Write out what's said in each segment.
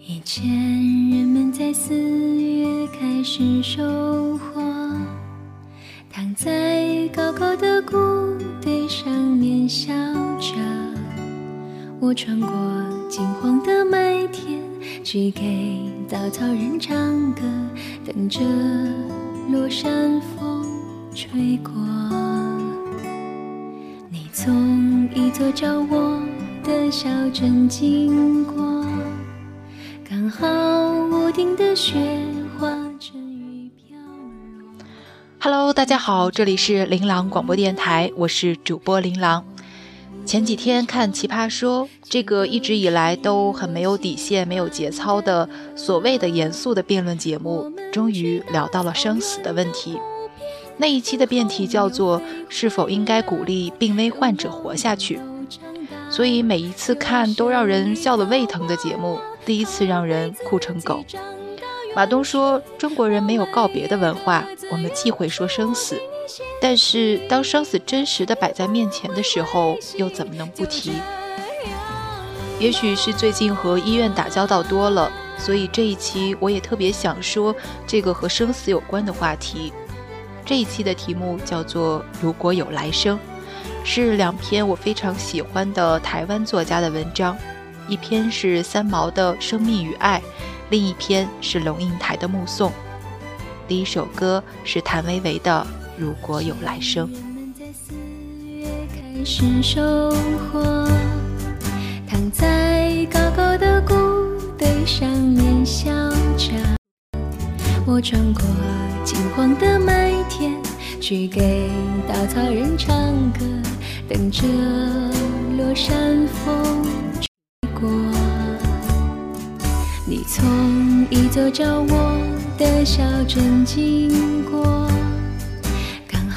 以前人们在四月开始收获，躺在高高的谷堆上面笑着。我穿过金黄的麦田，去给稻草人唱歌，等着落山风吹过。你从一座叫我的小镇经过。刚好屋顶的雪花成雨飘落。Hello，大家好，这里是琳琅广播电台，我是主播琳琅。前几天看《奇葩说》，这个一直以来都很没有底线、没有节操的所谓的严肃的辩论节目，终于聊到了生死的问题。那一期的辩题叫做“是否应该鼓励病危患者活下去”，所以每一次看都让人笑得胃疼的节目，第一次让人哭成狗。马东说：“中国人没有告别的文化，我们忌讳说生死，但是当生死真实的摆在面前的时候，又怎么能不提？也许是最近和医院打交道多了，所以这一期我也特别想说这个和生死有关的话题。这一期的题目叫做“如果有来生”，是两篇我非常喜欢的台湾作家的文章，一篇是三毛的《生命与爱》。另一篇是龙应台的《目送》，第一首歌是谭维维的《如果有来生》。开始收获，躺在高高的谷堆上面笑着。我穿过金黄的麦田，去给稻草人唱歌，等着落山风吹过。你从一座叫我的小镇经过，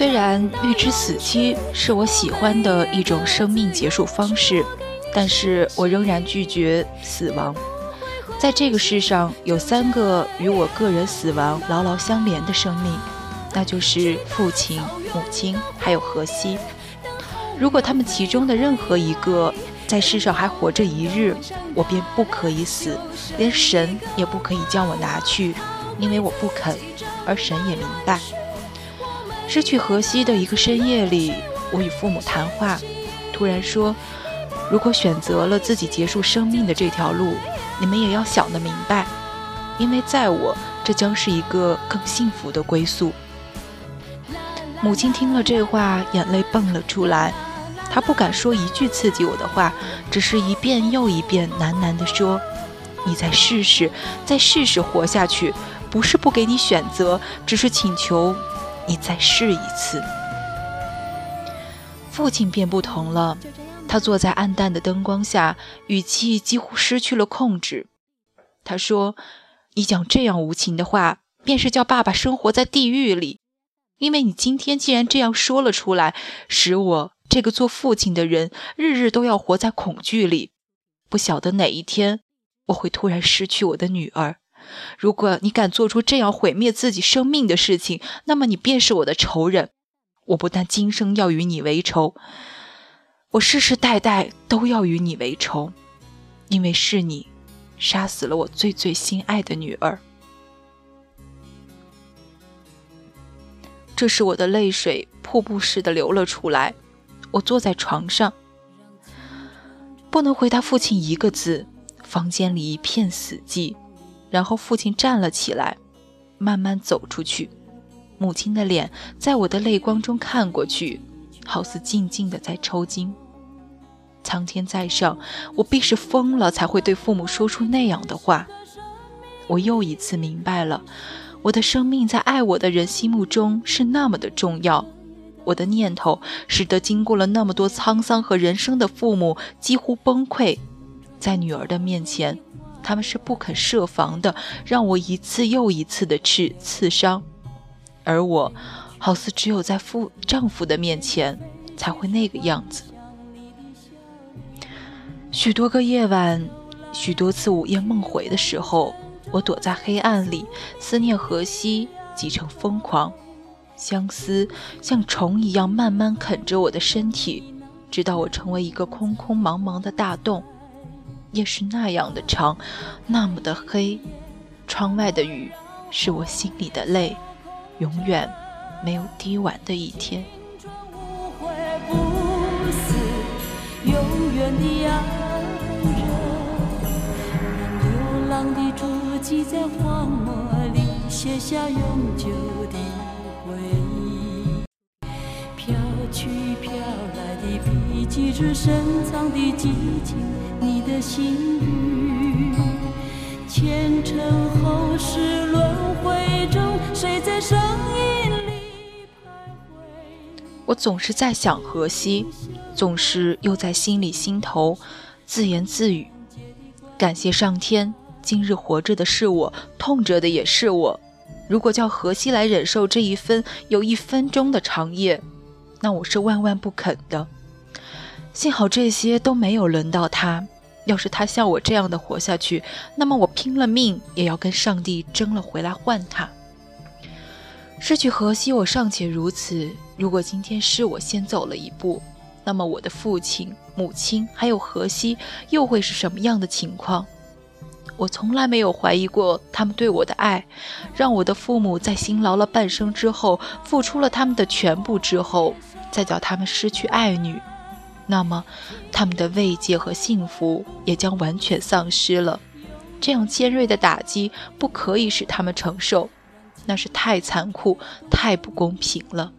虽然预知死期是我喜欢的一种生命结束方式，但是我仍然拒绝死亡。在这个世上，有三个与我个人死亡牢牢相连的生命，那就是父亲、母亲，还有荷西。如果他们其中的任何一个在世上还活着一日，我便不可以死，连神也不可以将我拿去，因为我不肯，而神也明白。失去荷西的一个深夜里，我与父母谈话，突然说：“如果选择了自己结束生命的这条路，你们也要想得明白，因为在我，这将是一个更幸福的归宿。”母亲听了这话，眼泪蹦了出来。她不敢说一句刺激我的话，只是一遍又一遍喃喃地说：“你再试试，再试试活下去，不是不给你选择，只是请求你再试一次。”父亲便不同了，他坐在暗淡的灯光下，语气几乎失去了控制。他说：“你讲这样无情的话，便是叫爸爸生活在地狱里。因为你今天既然这样说了出来，使我这个做父亲的人日日都要活在恐惧里。不晓得哪一天我会突然失去我的女儿。如果你敢做出这样毁灭自己生命的事情，那么你便是我的仇人。我不但今生要与你为仇，我世世代代都要与你为仇，因为是你杀死了我最最心爱的女儿。这时，我的泪水瀑布似的流了出来。我坐在床上，不能回答父亲一个字。房间里一片死寂。然后父亲站了起来，慢慢走出去。母亲的脸在我的泪光中看过去，好似静静的在抽筋。苍天在上，我必是疯了才会对父母说出那样的话。我又一次明白了，我的生命在爱我的人心目中是那么的重要。我的念头使得经过了那么多沧桑和人生的父母几乎崩溃，在女儿的面前，他们是不肯设防的，让我一次又一次的刺刺伤，而我，好似只有在夫丈夫的面前才会那个样子。许多个夜晚，许多次午夜梦回的时候，我躲在黑暗里，思念荷西，急成疯狂。相思像虫一样慢慢啃着我的身体，直到我成为一个空空茫茫的大洞。夜是那样的长，那么的黑，窗外的雨是我心里的泪，永远没有滴完的一天。流浪的足迹在荒漠里写下永久的。记着深藏的激情，你的心语。前尘后世轮回中，谁在声音里徘徊？我总是在想荷西，总是又在心里心头自言自语：感谢上天，今日活着的是我，痛着的也是我。如果叫荷西来忍受这一分有一分钟的长夜，那我是万万不肯的。幸好这些都没有轮到他。要是他像我这样的活下去，那么我拼了命也要跟上帝争了回来换他。失去荷西，我尚且如此。如果今天是我先走了一步，那么我的父亲、母亲还有荷西又会是什么样的情况？我从来没有怀疑过他们对我的爱，让我的父母在辛劳了半生之后，付出了他们的全部之后，再叫他们失去爱女。那么，他们的慰藉和幸福也将完全丧失了。这样尖锐的打击不可以使他们承受，那是太残酷、太不公平了。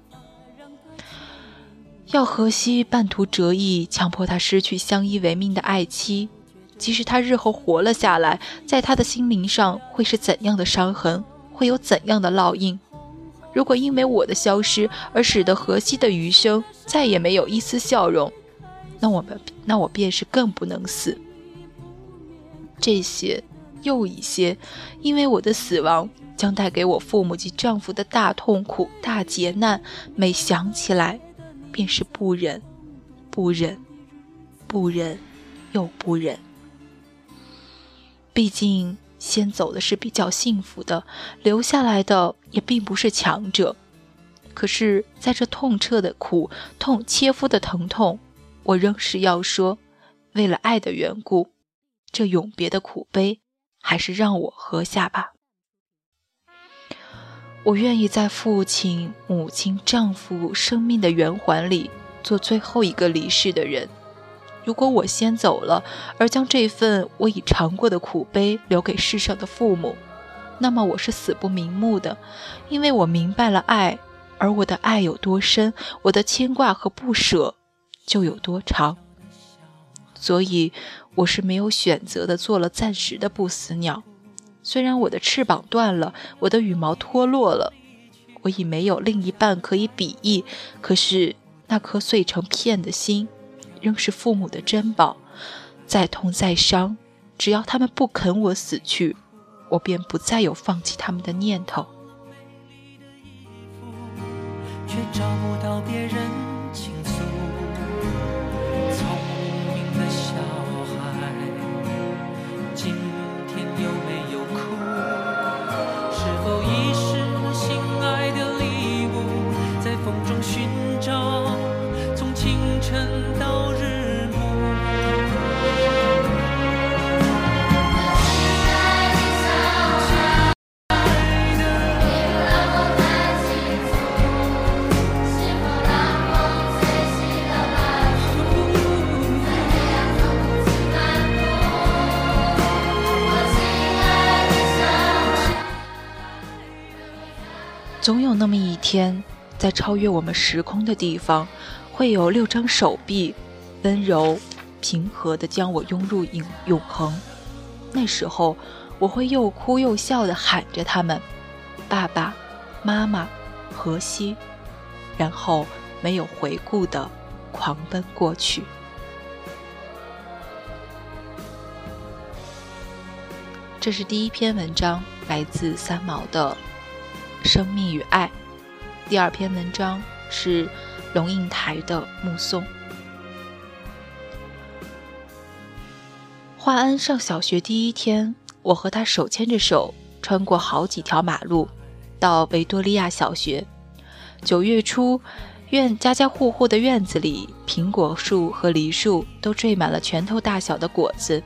要荷西半途折翼，强迫他失去相依为命的爱妻，即使他日后活了下来，在他的心灵上会是怎样的伤痕，会有怎样的烙印？如果因为我的消失而使得荷西的余生再也没有一丝笑容，那我们，那我便是更不能死。这些又一些，因为我的死亡将带给我父母及丈夫的大痛苦、大劫难，每想起来，便是不忍、不忍、不忍又不忍。毕竟先走的是比较幸福的，留下来的也并不是强者。可是，在这痛彻的苦痛、切肤的疼痛。我仍是要说，为了爱的缘故，这永别的苦悲，还是让我喝下吧。我愿意在父亲、母亲、丈夫生命的圆环里，做最后一个离世的人。如果我先走了，而将这份我已尝过的苦悲留给世上的父母，那么我是死不瞑目的，因为我明白了爱，而我的爱有多深，我的牵挂和不舍。就有多长，所以我是没有选择的，做了暂时的不死鸟。虽然我的翅膀断了，我的羽毛脱落了，我已没有另一半可以比翼，可是那颗碎成片的心，仍是父母的珍宝。再痛再伤，只要他们不肯我死去，我便不再有放弃他们的念头。总有那么一天，在超越我们时空的地方，会有六张手臂，温柔、平和地将我拥入永永恒。那时候，我会又哭又笑地喊着他们：“爸爸妈妈，荷西。”然后没有回顾地狂奔过去。这是第一篇文章，来自三毛的《生命与爱》。第二篇文章是龙应台的《目送》。华安上小学第一天，我和他手牵着手，穿过好几条马路，到维多利亚小学。九月初，院家家户户的院子里，苹果树和梨树都缀满了拳头大小的果子。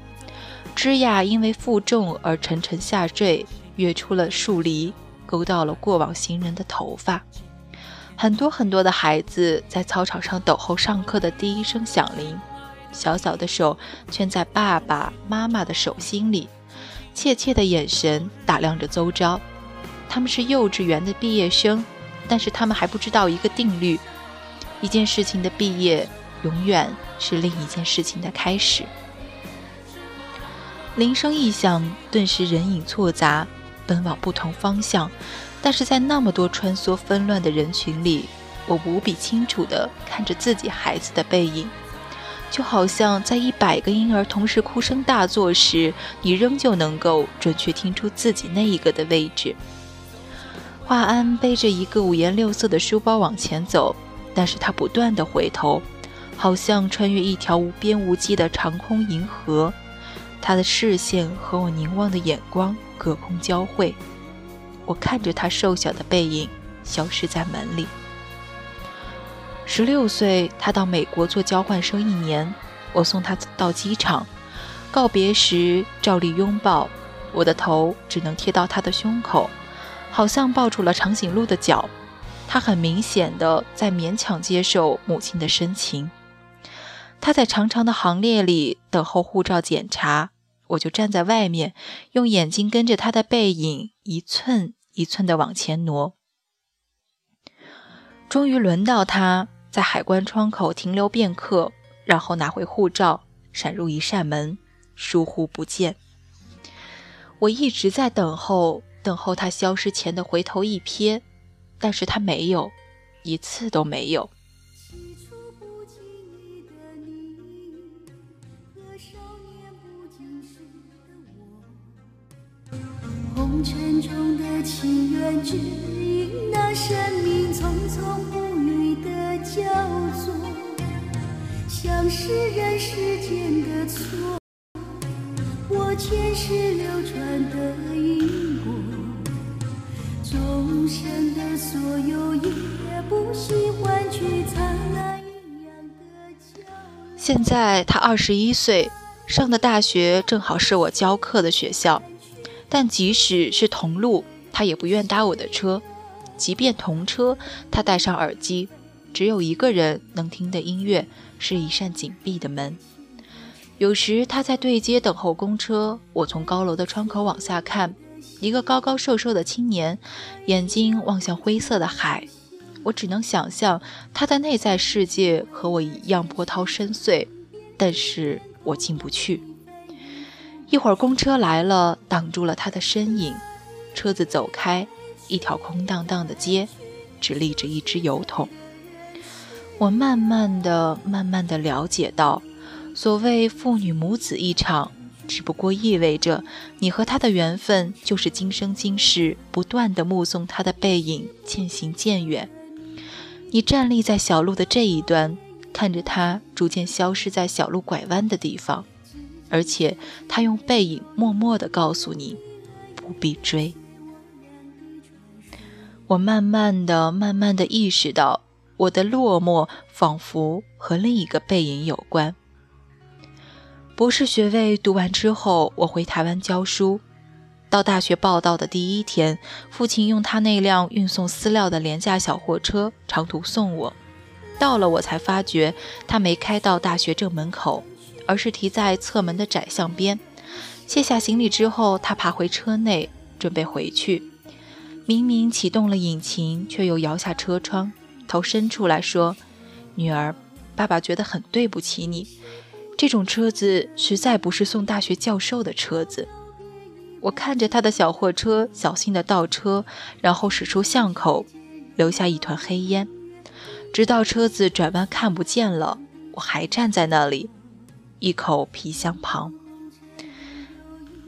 枝桠因为负重而沉沉下坠，跃出了树篱，勾到了过往行人的头发。很多很多的孩子在操场上等候上课的第一声响铃，小小的手圈在爸爸妈妈的手心里，怯怯的眼神打量着周遭。他们是幼稚园的毕业生，但是他们还不知道一个定律：一件事情的毕业，永远是另一件事情的开始。铃声一响，顿时人影错杂，奔往不同方向。但是在那么多穿梭纷乱的人群里，我无比清楚地看着自己孩子的背影，就好像在一百个婴儿同时哭声大作时，你仍旧能够准确听出自己那一个的位置。华安背着一个五颜六色的书包往前走，但是他不断地回头，好像穿越一条无边无际的长空银河。他的视线和我凝望的眼光隔空交汇，我看着他瘦小的背影消失在门里。十六岁，他到美国做交换生一年，我送他到机场，告别时照例拥抱，我的头只能贴到他的胸口，好像抱住了长颈鹿的脚。他很明显的在勉强接受母亲的深情。他在长长的行列里等候护照检查。我就站在外面，用眼睛跟着他的背影一寸一寸地往前挪。终于轮到他在海关窗口停留片刻，然后拿回护照，闪入一扇门，疏忽不见。我一直在等候，等候他消失前的回头一瞥，但是他没有，一次都没有。红尘中的情缘，只因那生命匆匆不语的交错，像是人世间的错。我前世流传的因果，众生的所有也不惜换取灿烂一样的交。现在他二十一岁，上的大学正好是我教课的学校。但即使是同路，他也不愿搭我的车；即便同车，他戴上耳机，只有一个人能听的音乐是一扇紧闭的门。有时他在对街等候公车，我从高楼的窗口往下看，一个高高瘦瘦的青年，眼睛望向灰色的海。我只能想象他的内在世界和我一样波涛深邃，但是我进不去。一会儿，公车来了，挡住了他的身影。车子走开，一条空荡荡的街，只立着一只油桶。我慢慢的、慢慢的了解到，所谓父女母子一场，只不过意味着你和他的缘分，就是今生今世不断的目送他的背影渐行渐远。你站立在小路的这一端，看着他逐渐消失在小路拐弯的地方。而且，他用背影默默地告诉你，不必追。我慢慢的、慢慢的意识到，我的落寞仿佛和另一个背影有关。博士学位读完之后，我回台湾教书。到大学报到的第一天，父亲用他那辆运送饲料的廉价小货车长途送我。到了，我才发觉他没开到大学正门口。而是停在侧门的窄巷边，卸下行李之后，他爬回车内，准备回去。明明启动了引擎，却又摇下车窗，头伸出来说：“女儿，爸爸觉得很对不起你。这种车子实在不是送大学教授的车子。”我看着他的小货车小心地倒车，然后驶出巷口，留下一团黑烟，直到车子转弯看不见了，我还站在那里，一口皮箱旁。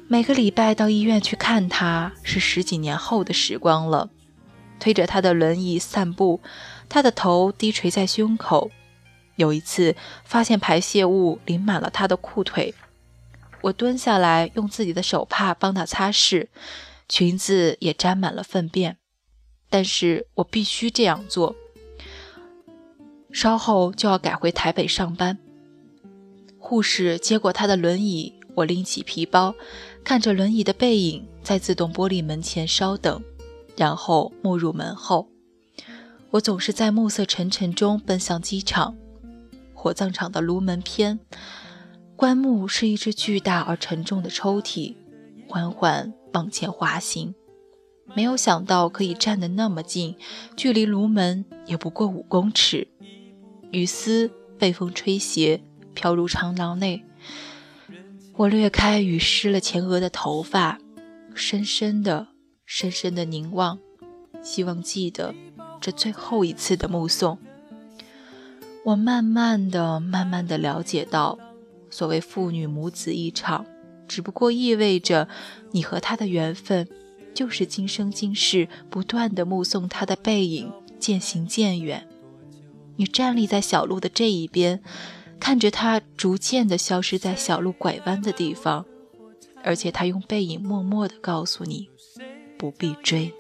每个礼拜到医院去看他，是十几年后的时光了。推着他的轮椅散步，他的头低垂在胸口。有一次发现排泄物淋满了他的裤腿，我蹲下来用自己的手帕帮他擦拭，裙子也沾满了粪便。但是我必须这样做。稍后就要改回台北上班。护士接过他的轮椅，我拎起皮包。看着轮椅的背影在自动玻璃门前稍等，然后没入门后。我总是在暮色沉沉中奔向机场。火葬场的炉门偏，棺木是一只巨大而沉重的抽屉，缓缓往前滑行。没有想到可以站得那么近，距离炉门也不过五公尺。雨丝被风吹斜，飘入长廊内。我掠开雨湿了前额的头发，深深的、深深的凝望，希望记得这最后一次的目送。我慢慢的、慢慢的了解到，所谓父女母子一场，只不过意味着你和他的缘分，就是今生今世不断的目送他的背影渐行渐远。你站立在小路的这一边。看着他逐渐的消失在小路拐弯的地方，而且他用背影默默的告诉你，不必追。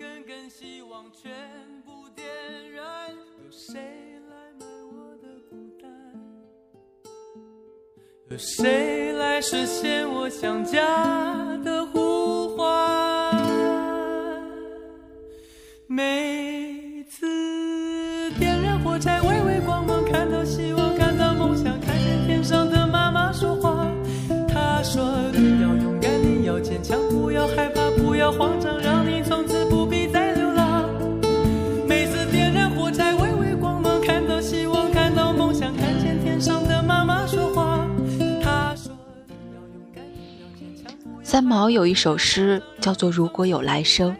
有谁来实现我想家的呼唤？每次点燃火柴，微微光芒，看到希望。毛有一首诗叫做《如果有来生》，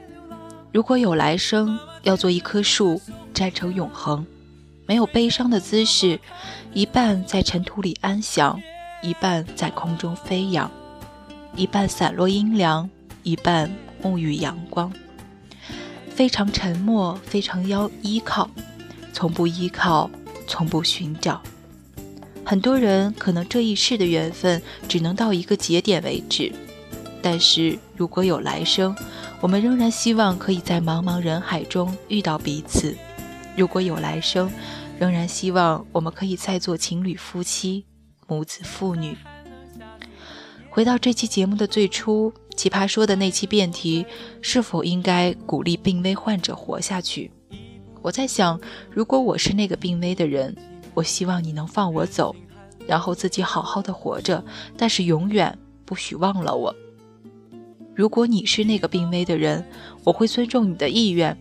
如果有来生，要做一棵树，站成永恒，没有悲伤的姿势，一半在尘土里安详，一半在空中飞扬，一半散落阴凉，一半。沐浴阳光，非常沉默，非常要依靠，从不依靠，从不寻找。很多人可能这一世的缘分只能到一个节点为止，但是如果有来生，我们仍然希望可以在茫茫人海中遇到彼此。如果有来生，仍然希望我们可以再做情侣、夫妻、母子、父女。回到这期节目的最初。奇葩说的那期辩题，是否应该鼓励病危患者活下去？我在想，如果我是那个病危的人，我希望你能放我走，然后自己好好的活着，但是永远不许忘了我。如果你是那个病危的人，我会尊重你的意愿，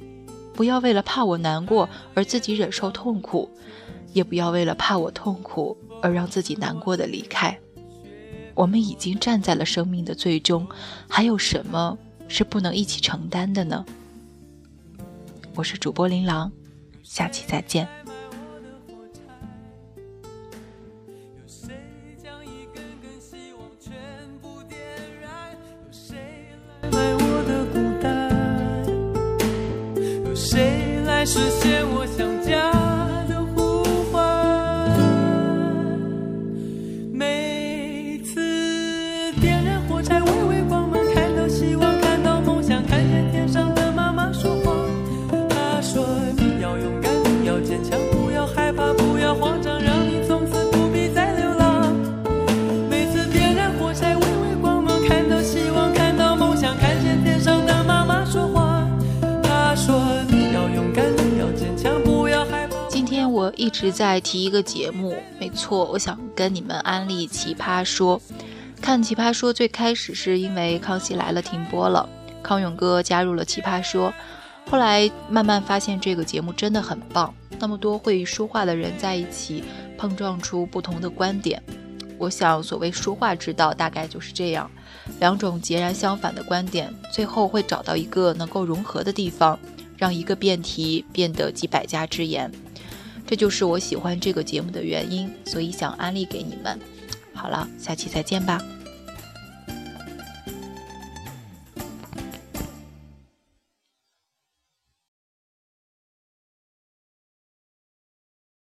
不要为了怕我难过而自己忍受痛苦，也不要为了怕我痛苦而让自己难过的离开。我们已经站在了生命的最终，还有什么是不能一起承担的呢？我是主播琳琅，下期再见。实现我一直在提一个节目，没错，我想跟你们安利《奇葩说》。看《奇葩说》最开始是因为《康熙来了》停播了，康永哥加入了《奇葩说》，后来慢慢发现这个节目真的很棒，那么多会说话的人在一起碰撞出不同的观点。我想，所谓说话之道，大概就是这样，两种截然相反的观点，最后会找到一个能够融合的地方，让一个辩题变得集百家之言。这就是我喜欢这个节目的原因，所以想安利给你们。好了，下期再见吧。